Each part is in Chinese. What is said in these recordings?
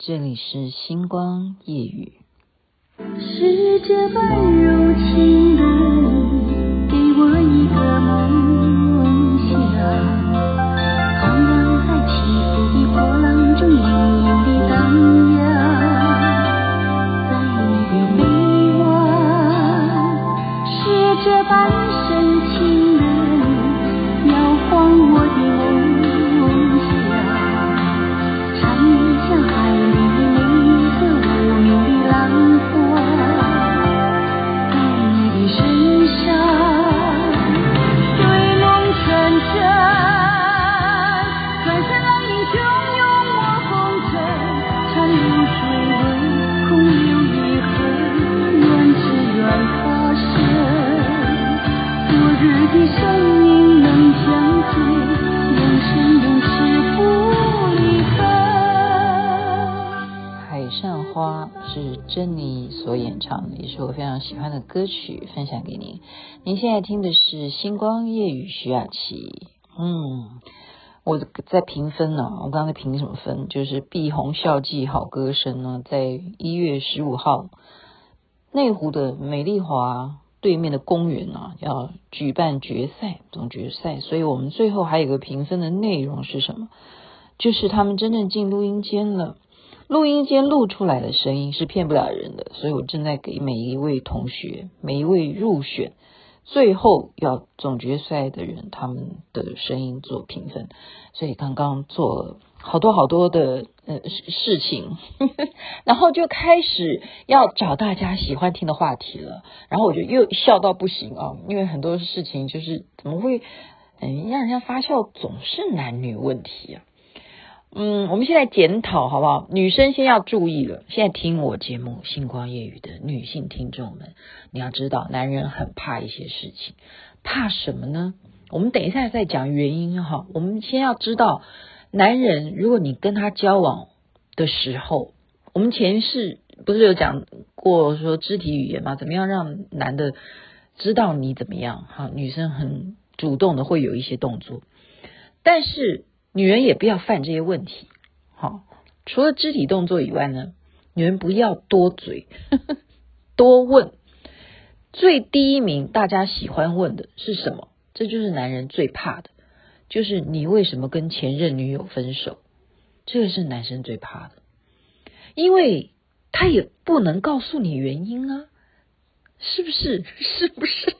这里是星光夜雨。世界般柔情的海上花是珍妮所演唱的，也是我非常喜欢的歌曲，分享给您。您现在听的是《星光夜雨》，徐雅琪。嗯，我在评分呢、我刚才评什么分？就是碧红校记好歌声呢，在一月十五号，内湖的美丽华对面的公园啊，要举办决赛，总决赛。所以我们最后还有个评分的内容是什么？就是他们真正进录音间了。录音间录出来的声音是骗不了人的，所以我正在给每一位同学、每一位入选、最后要总决赛的人他们的声音做评分。所以刚刚做好多好多的呃事情，然后就开始要找大家喜欢听的话题了。然后我就又笑到不行啊，因为很多事情就是怎么会嗯让人家发笑，总是男女问题啊。嗯，我们现在检讨好不好？女生先要注意了。现在听我节目《星光夜语》的女性听众们，你要知道，男人很怕一些事情，怕什么呢？我们等一下再讲原因哈。我们先要知道，男人如果你跟他交往的时候，我们前世不是有讲过说肢体语言吗？怎么样让男的知道你怎么样？哈，女生很主动的会有一些动作，但是。女人也不要犯这些问题，好，除了肢体动作以外呢，女人不要多嘴，呵 呵多问。最第一名，大家喜欢问的是什么？这就是男人最怕的，就是你为什么跟前任女友分手？这个是男生最怕的，因为他也不能告诉你原因啊。是不是？是不是？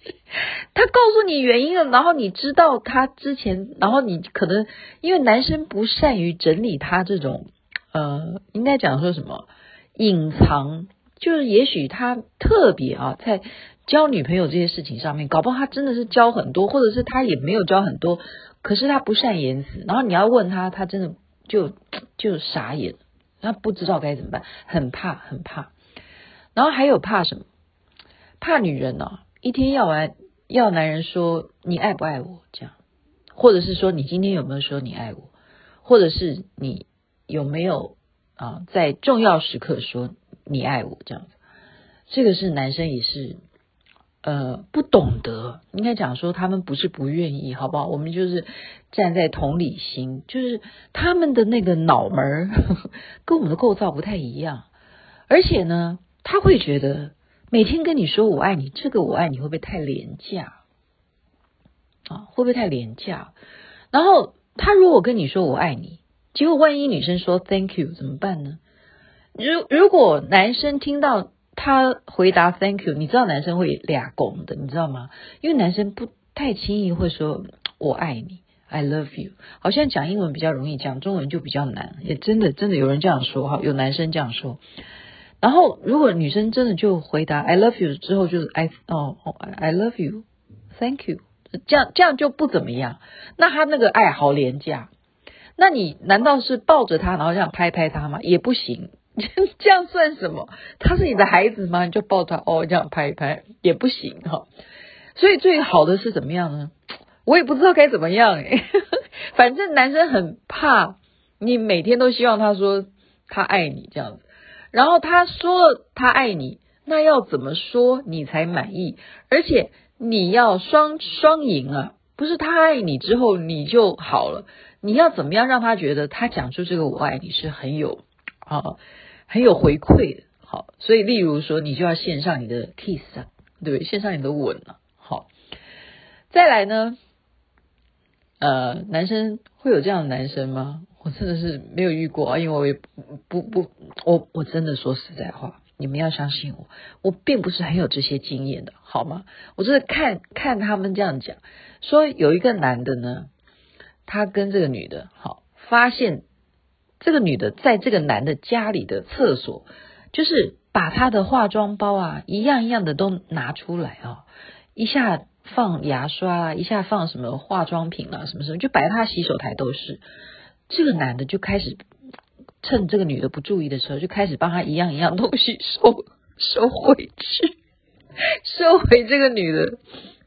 他告诉你原因了，然后你知道他之前，然后你可能因为男生不善于整理他这种，呃，应该讲说什么隐藏，就是也许他特别啊，在交女朋友这些事情上面，搞不好他真的是交很多，或者是他也没有交很多，可是他不善言辞，然后你要问他，他真的就就傻眼，他不知道该怎么办，很怕很怕，然后还有怕什么？怕女人呢、哦，一天要完要男人说你爱不爱我这样，或者是说你今天有没有说你爱我，或者是你有没有啊在重要时刻说你爱我这样子，这个是男生也是呃不懂得，应该讲说他们不是不愿意，好不好？我们就是站在同理心，就是他们的那个脑门儿 跟我们的构造不太一样，而且呢，他会觉得。每天跟你说我爱你，这个我爱你会不会太廉价啊？会不会太廉价？然后他如果跟你说我爱你，结果万一女生说 Thank you 怎么办呢？如如果男生听到他回答 Thank you，你知道男生会俩拱的，你知道吗？因为男生不太轻易会说我爱你，I love you。好像讲英文比较容易，讲中文就比较难。也真的真的有人这样说哈，有男生这样说。然后，如果女生真的就回答 "I love you" 之后，就是 "I 哦哦 I love you, thank you"，这样这样就不怎么样。那他那个爱好廉价，那你难道是抱着他，然后这样拍拍他吗？也不行，这样算什么？他是你的孩子吗？你就抱他哦，这样拍一拍也不行哈。所以最好的是怎么样呢？我也不知道该怎么样诶。反正男生很怕你每天都希望他说他爱你这样子。然后他说他爱你，那要怎么说你才满意？而且你要双双赢啊，不是他爱你之后你就好了，你要怎么样让他觉得他讲出这个我爱你是很有啊，很有回馈的。好，所以例如说，你就要献上你的 kiss 啊，对不对？献上你的吻啊。好，再来呢，呃，男生会有这样的男生吗？我真的是没有遇过啊，因为我也不不，我我真的说实在话，你们要相信我，我并不是很有这些经验的，好吗？我就是看看他们这样讲，说有一个男的呢，他跟这个女的，好，发现这个女的在这个男的家里的厕所。就是把他的化妆包啊，一样一样的都拿出来啊，一下放牙刷啊，一下放什么化妆品啊，什么什么，就摆他洗手台都是。这个男的就开始趁这个女的不注意的时候，就开始帮他一样一样东西收收回去，收回这个女的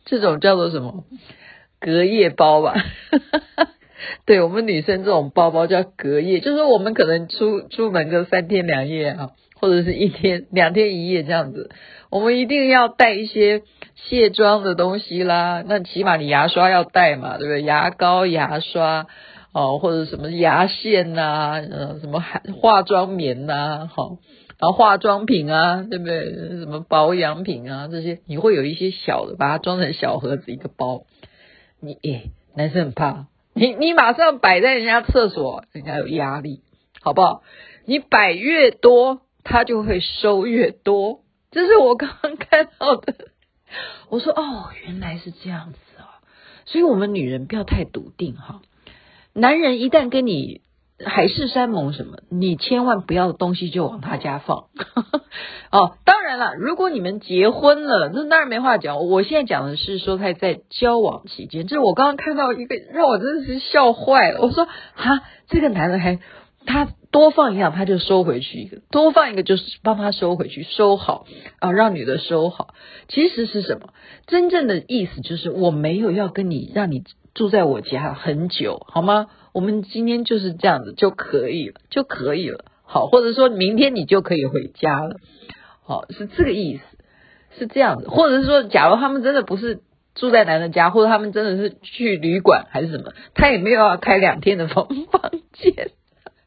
这种叫做什么隔夜包吧？对我们女生这种包包叫隔夜，就是我们可能出出门个三天两夜啊。或者是一天两天一夜这样子，我们一定要带一些卸妆的东西啦。那起码你牙刷要带嘛，对不对？牙膏、牙刷哦，或者什么牙线呐、啊，呃，什么化妆棉呐、好，然后化妆品啊，对不对？什么保养品啊，这些你会有一些小的，把它装成小盒子一个包。你诶，男生很怕，你你马上摆在人家厕所，人家有压力，好不好？你摆越多。他就会收越多，这是我刚刚看到的。我说哦，原来是这样子啊，所以我们女人不要太笃定哈。男人一旦跟你海誓山盟什么，你千万不要东西就往他家放。哦，当然了，如果你们结婚了，那当然没话讲。我现在讲的是说他在交往期间，就是我刚刚看到一个让我真的是笑坏了。我说哈，这个男人还。他多放一样，他就收回去一个；多放一个，就是帮他收回去，收好啊，让女的收好。其实是什么？真正的意思就是我没有要跟你让你住在我家很久，好吗？我们今天就是这样子就可以了，就可以了。好，或者说明天你就可以回家了。好，是这个意思，是这样子。或者是说，假如他们真的不是住在男的家，或者他们真的是去旅馆还是什么，他也没有要开两天的房房间。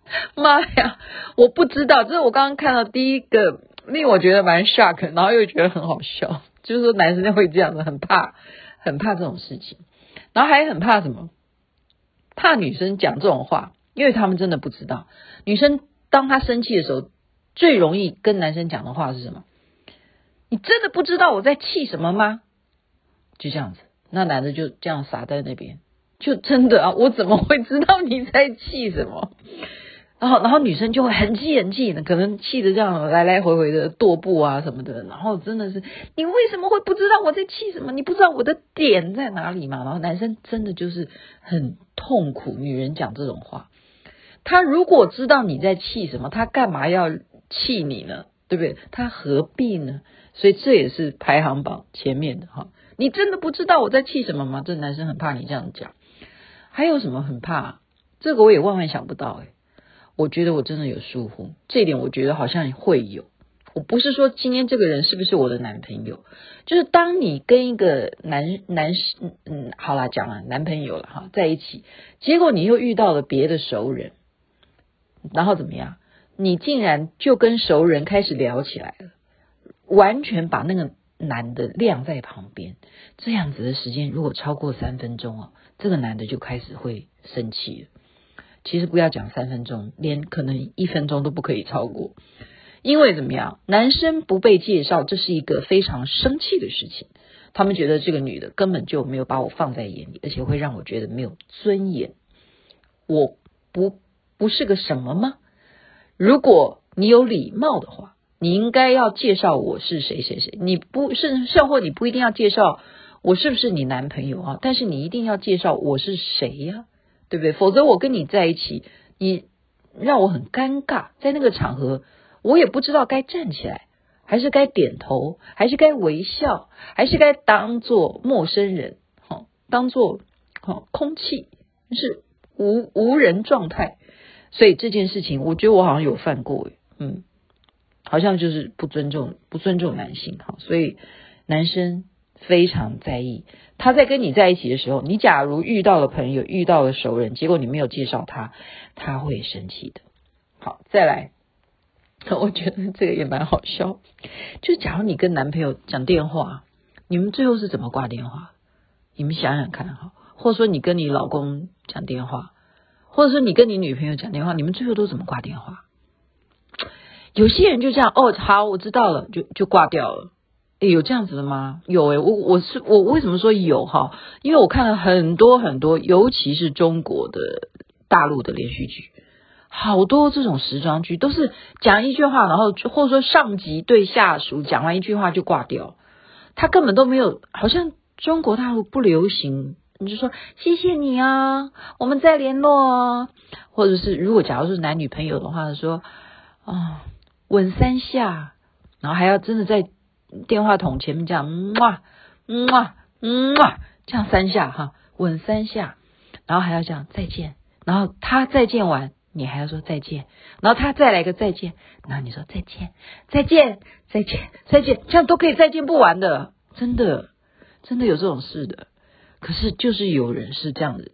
妈呀！我不知道，这是我刚刚看到第一个令我觉得蛮 shock，然后又觉得很好笑，就是说男生会这样子，很怕，很怕这种事情，然后还很怕什么？怕女生讲这种话，因为他们真的不知道，女生当她生气的时候，最容易跟男生讲的话是什么？你真的不知道我在气什么吗？就这样子，那男的就这样傻在那边，就真的啊，我怎么会知道你在气什么？然后，然后女生就会很气很气的，可能气得这样来来回回的踱步啊什么的。然后真的是，你为什么会不知道我在气什么？你不知道我的点在哪里吗？然后男生真的就是很痛苦。女人讲这种话，他如果知道你在气什么，他干嘛要气你呢？对不对？他何必呢？所以这也是排行榜前面的哈。你真的不知道我在气什么吗？这男生很怕你这样讲。还有什么很怕？这个我也万万想不到哎。我觉得我真的有疏忽，这一点我觉得好像会有。我不是说今天这个人是不是我的男朋友，就是当你跟一个男男士，嗯，好啦，讲了男朋友了哈，在一起，结果你又遇到了别的熟人，然后怎么样？你竟然就跟熟人开始聊起来了，完全把那个男的晾在旁边，这样子的时间如果超过三分钟哦，这个男的就开始会生气了。其实不要讲三分钟，连可能一分钟都不可以超过，因为怎么样？男生不被介绍，这是一个非常生气的事情。他们觉得这个女的根本就没有把我放在眼里，而且会让我觉得没有尊严。我不不是个什么吗？如果你有礼貌的话，你应该要介绍我是谁谁谁。你不是，甚或你不一定要介绍我是不是你男朋友啊，但是你一定要介绍我是谁呀？对不对？否则我跟你在一起，你让我很尴尬。在那个场合，我也不知道该站起来，还是该点头，还是该微笑，还是该当做陌生人，好，当做好空气，是无无人状态。所以这件事情，我觉得我好像有犯过，嗯，好像就是不尊重，不尊重男性，哈。所以男生。非常在意，他在跟你在一起的时候，你假如遇到了朋友，遇到了熟人，结果你没有介绍他，他会生气的。好，再来，我觉得这个也蛮好笑。就假如你跟男朋友讲电话，你们最后是怎么挂电话？你们想想看哈，或者说你跟你老公讲电话，或者说你跟你女朋友讲电话，你们最后都怎么挂电话？有些人就这样，哦，好，我知道了，就就挂掉了。有这样子的吗？有诶，我我是我为什么说有哈？因为我看了很多很多，尤其是中国的大陆的连续剧，好多这种时装剧都是讲一句话，然后或者说上级对下属讲完一句话就挂掉，他根本都没有，好像中国大陆不流行，你就说谢谢你啊，我们再联络啊，或者是如果假如是男女朋友的话，说啊吻三下，然后还要真的在。电话筒前面这样，哇，哇，哇，这样三下哈，吻三下，然后还要这样再见，然后他再见完，你还要说再见，然后他再来个再见，然后你说再见，再见，再见，再见，这样都可以再见不完的，真的，真的有这种事的。可是就是有人是这样子，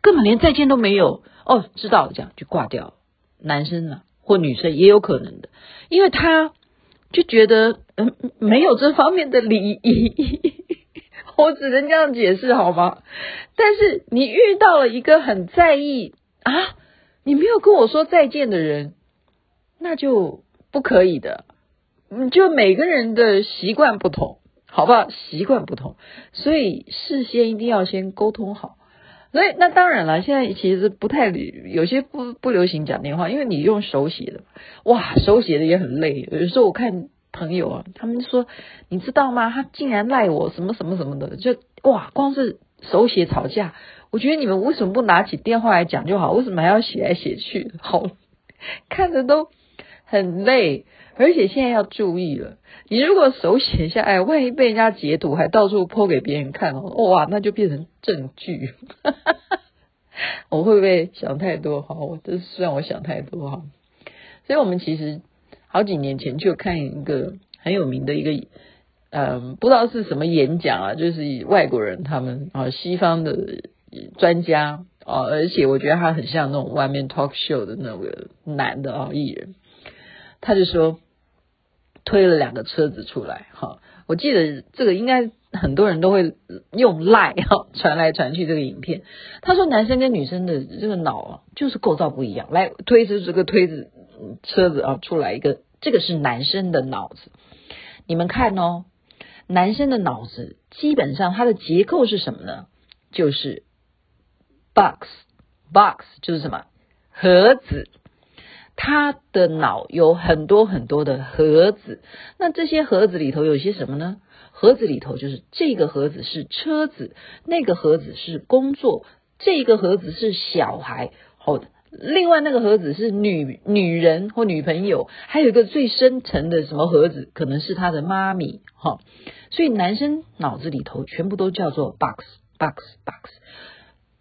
根本连再见都没有哦，知道了，这样就挂掉。男生呢，或女生也有可能的，因为他。就觉得嗯没有这方面的礼仪，我只能这样解释好吗？但是你遇到了一个很在意啊，你没有跟我说再见的人，那就不可以的。嗯，就每个人的习惯不同，好不好？习惯不同，所以事先一定要先沟通好。所以那当然了，现在其实不太有些不不流行讲电话，因为你用手写的，哇，手写的也很累。有时候我看朋友啊，他们说，你知道吗？他竟然赖我什么什么什么的，就哇，光是手写吵架。我觉得你们为什么不拿起电话来讲就好？为什么还要写来写去？好，看着都很累。而且现在要注意了，你如果手写下来，万一被人家截图，还到处 po 给别人看哦，哇，那就变成证据。我会不会想太多？哈，我这是让我想太多哈。所以我们其实好几年前就看一个很有名的一个，嗯，不知道是什么演讲啊，就是外国人他们啊，西方的专家啊，而且我觉得他很像那种外面 talk show 的那个男的啊艺人，他就说。推了两个车子出来，哈，我记得这个应该很多人都会用赖哈传来传去这个影片。他说男生跟女生的这个脑啊，就是构造不一样。来推着这个推子车子啊出来一个，这个是男生的脑子。你们看哦，男生的脑子基本上它的结构是什么呢？就是 box，box 就是什么盒子。他的脑有很多很多的盒子，那这些盒子里头有些什么呢？盒子里头就是这个盒子是车子，那个盒子是工作，这个盒子是小孩，好，另外那个盒子是女女人或女朋友，还有一个最深层的什么盒子，可能是他的妈咪，哈，所以男生脑子里头全部都叫做 box box box，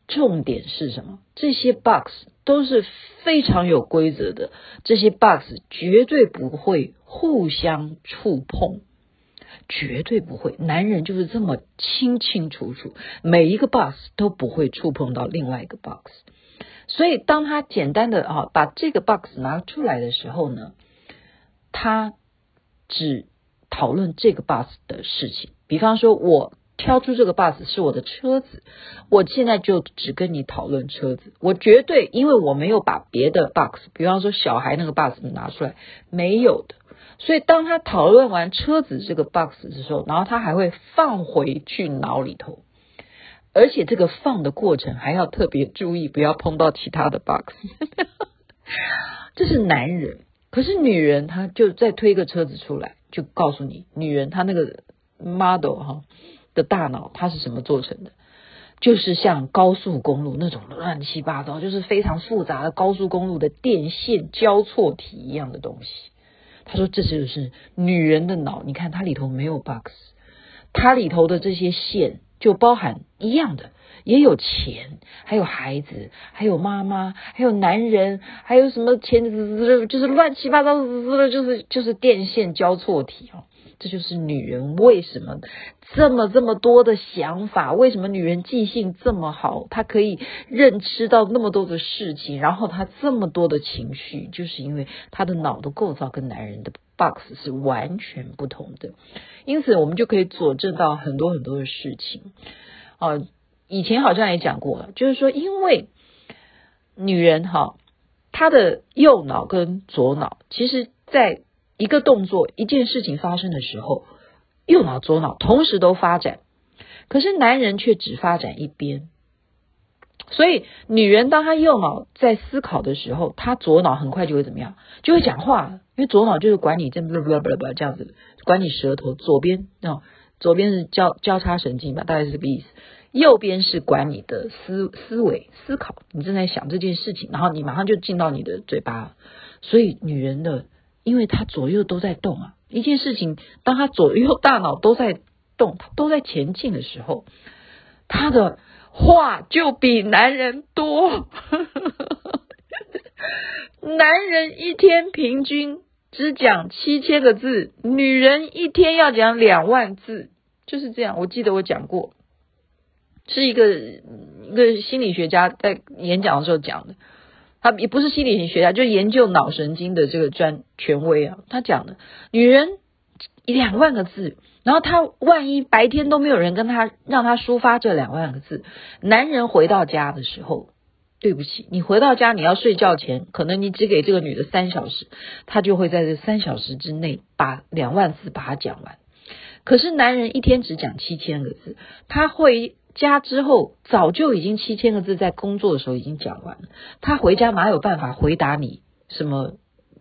重点是什么？这些 box。都是非常有规则的，这些 box 绝对不会互相触碰，绝对不会。男人就是这么清清楚楚，每一个 box 都不会触碰到另外一个 box。所以当他简单的啊把这个 box 拿出来的时候呢，他只讨论这个 box 的事情，比方说我。挑出这个 box 是我的车子，我现在就只跟你讨论车子。我绝对，因为我没有把别的 box，比方说小孩那个 box 拿出来，没有的。所以当他讨论完车子这个 box 的时候，然后他还会放回去脑里头，而且这个放的过程还要特别注意，不要碰到其他的 box。这是男人，可是女人她就再推个车子出来，就告诉你，女人她那个 model 哈。的大脑它是什么做成的？就是像高速公路那种乱七八糟，就是非常复杂的高速公路的电线交错体一样的东西。他说这就是女人的脑，你看它里头没有 box，它里头的这些线就包含一样的，也有钱，还有孩子，还有妈妈，还有男人，还有什么钱，就是乱七八糟的，就是就是电线交错体哦。这就是女人为什么这么这么多的想法，为什么女人记性这么好，她可以认知到那么多的事情，然后她这么多的情绪，就是因为她的脑的构造跟男人的 box 是完全不同的。因此，我们就可以佐证到很多很多的事情。啊，以前好像也讲过了，就是说，因为女人哈，她的右脑跟左脑，其实在一个动作、一件事情发生的时候，右脑、左脑同时都发展，可是男人却只发展一边。所以，女人当她右脑在思考的时候，她左脑很快就会怎么样？就会讲话，因为左脑就是管你这不不不不这样子，管你舌头。左边啊，左边是交交叉神经吧，大概是这个意思。右边是管你的思思维思考，你正在想这件事情，然后你马上就进到你的嘴巴。所以，女人的，因为他左右都在动啊，一件事情，当他左右大脑都在动，他都在前进的时候，他的。话就比男人多，男人一天平均只讲七千个字，女人一天要讲两万字，就是这样。我记得我讲过，是一个一个心理学家在演讲的时候讲的，他也不是心理学家，就研究脑神经的这个专权威啊，他讲的，女人两万个字。然后他万一白天都没有人跟他让他抒发这两万个字，男人回到家的时候，对不起，你回到家你要睡觉前，可能你只给这个女的三小时，他就会在这三小时之内把两万字把它讲完。可是男人一天只讲七千个字，他会家之后早就已经七千个字在工作的时候已经讲完了，他回家哪有办法回答你什么？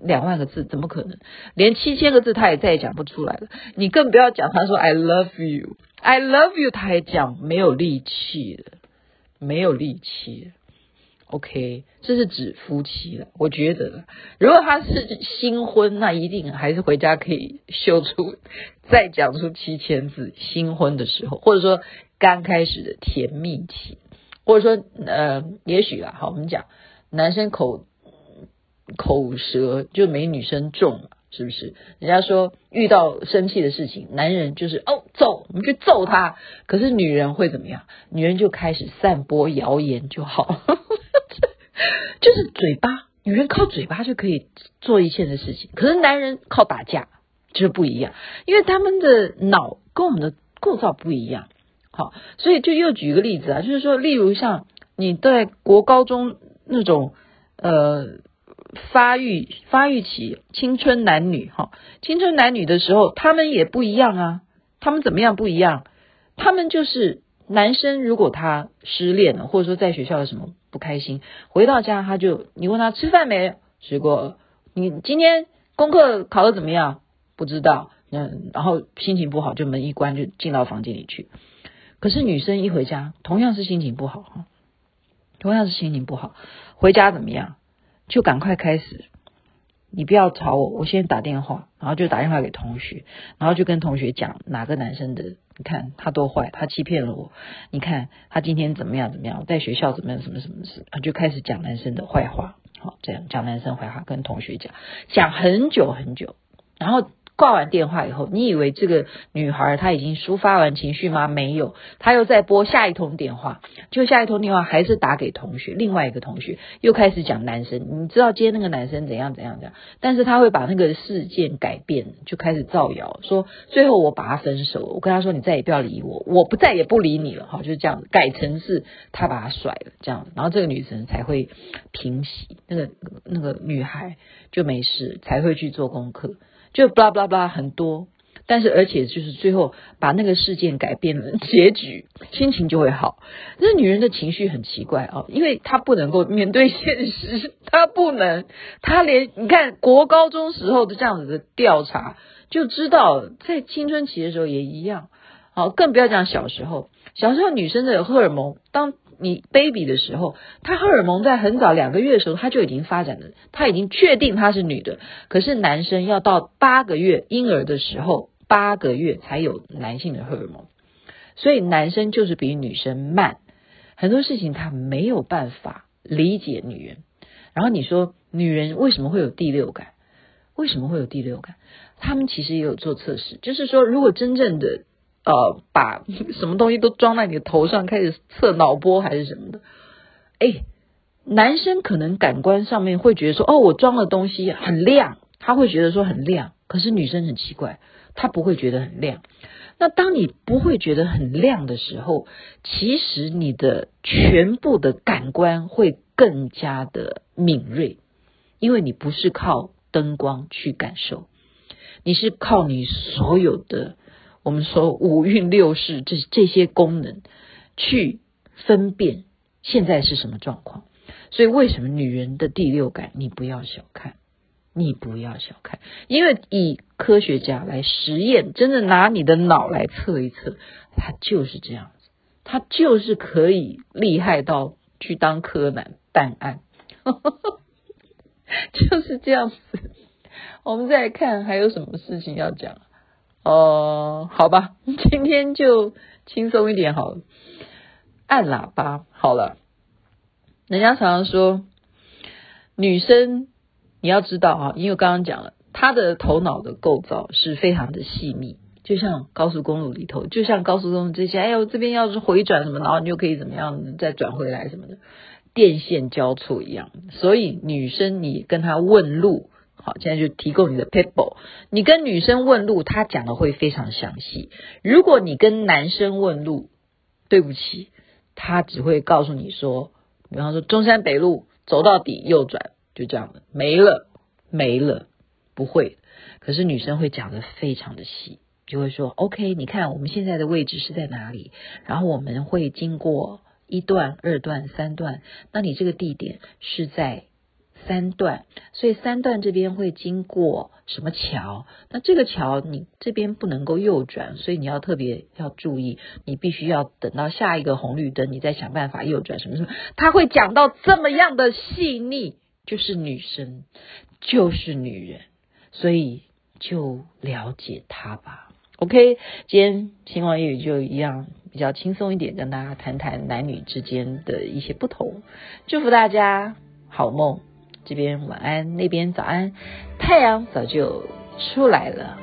两万个字怎么可能？连七千个字他也再也讲不出来了。你更不要讲他说 I love you, I love you，他也讲没有力气了，没有力气了。OK，这是指夫妻了。我觉得，如果他是新婚，那一定还是回家可以秀出再讲出七千字。新婚的时候，或者说刚开始的甜蜜期，或者说呃，也许啊，好，我们讲男生口。口舌就没女生重，是不是？人家说遇到生气的事情，男人就是哦揍，我们去揍他。可是女人会怎么样？女人就开始散播谣言就好，就是嘴巴，女人靠嘴巴就可以做一切的事情。可是男人靠打架就是不一样，因为他们的脑跟我们的构造不一样。好，所以就又举个例子啊，就是说，例如像你在国高中那种呃。发育发育期，青春男女哈，青春男女的时候，他们也不一样啊。他们怎么样不一样？他们就是男生，如果他失恋了，或者说在学校有什么不开心，回到家他就你问他吃饭没？水果。你今天功课考得怎么样？不知道。嗯，然后心情不好，就门一关就进到房间里去。可是女生一回家，同样是心情不好哈，同样是心情不好，回家怎么样？就赶快开始，你不要吵我，我先打电话，然后就打电话给同学，然后就跟同学讲哪个男生的，你看他多坏，他欺骗了我，你看他今天怎么样怎么样，在学校怎么样什么什么事，就开始讲男生的坏话，好，这样讲男生坏话跟同学讲，讲很久很久，然后。挂完电话以后，你以为这个女孩她已经抒发完情绪吗？没有，她又再拨下一通电话，就下一通电话还是打给同学，另外一个同学又开始讲男生，你知道接那个男生怎样怎样怎样，但是他会把那个事件改变，就开始造谣，说最后我把他分手，我跟他说你再也不要理我，我不再也不理你了，哈，就是这样，改成是他把他甩了这样，然后这个女生才会平息，那个那个女孩就没事，才会去做功课。就巴拉巴拉巴拉很多，但是而且就是最后把那个事件改变了结局，心情就会好。那女人的情绪很奇怪啊，因为她不能够面对现实，她不能，她连你看国高中时候的这样子的调查就知道，在青春期的时候也一样。好，更不要讲小时候，小时候女生的荷尔蒙当。你 baby 的时候，他荷尔蒙在很早两个月的时候，他就已经发展了，他已经确定他是女的。可是男生要到八个月婴儿的时候，八个月才有男性的荷尔蒙，所以男生就是比女生慢，很多事情他没有办法理解女人。然后你说女人为什么会有第六感？为什么会有第六感？他们其实也有做测试，就是说，如果真正的呃把什么东西都装在你的头上，开始测脑波还是什么的，哎，男生可能感官上面会觉得说，哦，我装的东西很亮，他会觉得说很亮。可是女生很奇怪，她不会觉得很亮。那当你不会觉得很亮的时候，其实你的全部的感官会更加的敏锐，因为你不是靠灯光去感受，你是靠你所有的我们说五蕴六识这这些功能去分辨现在是什么状况。所以为什么女人的第六感你不要小看？你不要小看，因为以科学家来实验，真的拿你的脑来测一测，他就是这样子，他就是可以厉害到去当柯南办案，就是这样子。我们再看还有什么事情要讲？哦、好吧，今天就轻松一点好了。按喇叭好了，人家常常说女生。你要知道啊，因为我刚刚讲了，她的头脑的构造是非常的细密，就像高速公路里头，就像高速公路这些，哎呦，这边要是回转什么，然后你就可以怎么样再转回来什么的，电线交错一样。所以女生你跟她问路，好，现在就提供你的 people 你跟女生问路，她讲的会非常详细。如果你跟男生问路，对不起，他只会告诉你说，比方说中山北路走到底右转。就这样的没了没了，不会。可是女生会讲的非常的细，就会说：“OK，你看我们现在的位置是在哪里？然后我们会经过一段、二段、三段。那你这个地点是在三段，所以三段这边会经过什么桥？那这个桥你这边不能够右转，所以你要特别要注意，你必须要等到下一个红绿灯，你再想办法右转什么什么。他会讲到这么样的细腻。”就是女生，就是女人，所以就了解她吧。OK，今天星光夜语就一样比较轻松一点，跟大家谈谈男女之间的一些不同。祝福大家好梦，这边晚安，那边早安，太阳早就出来了。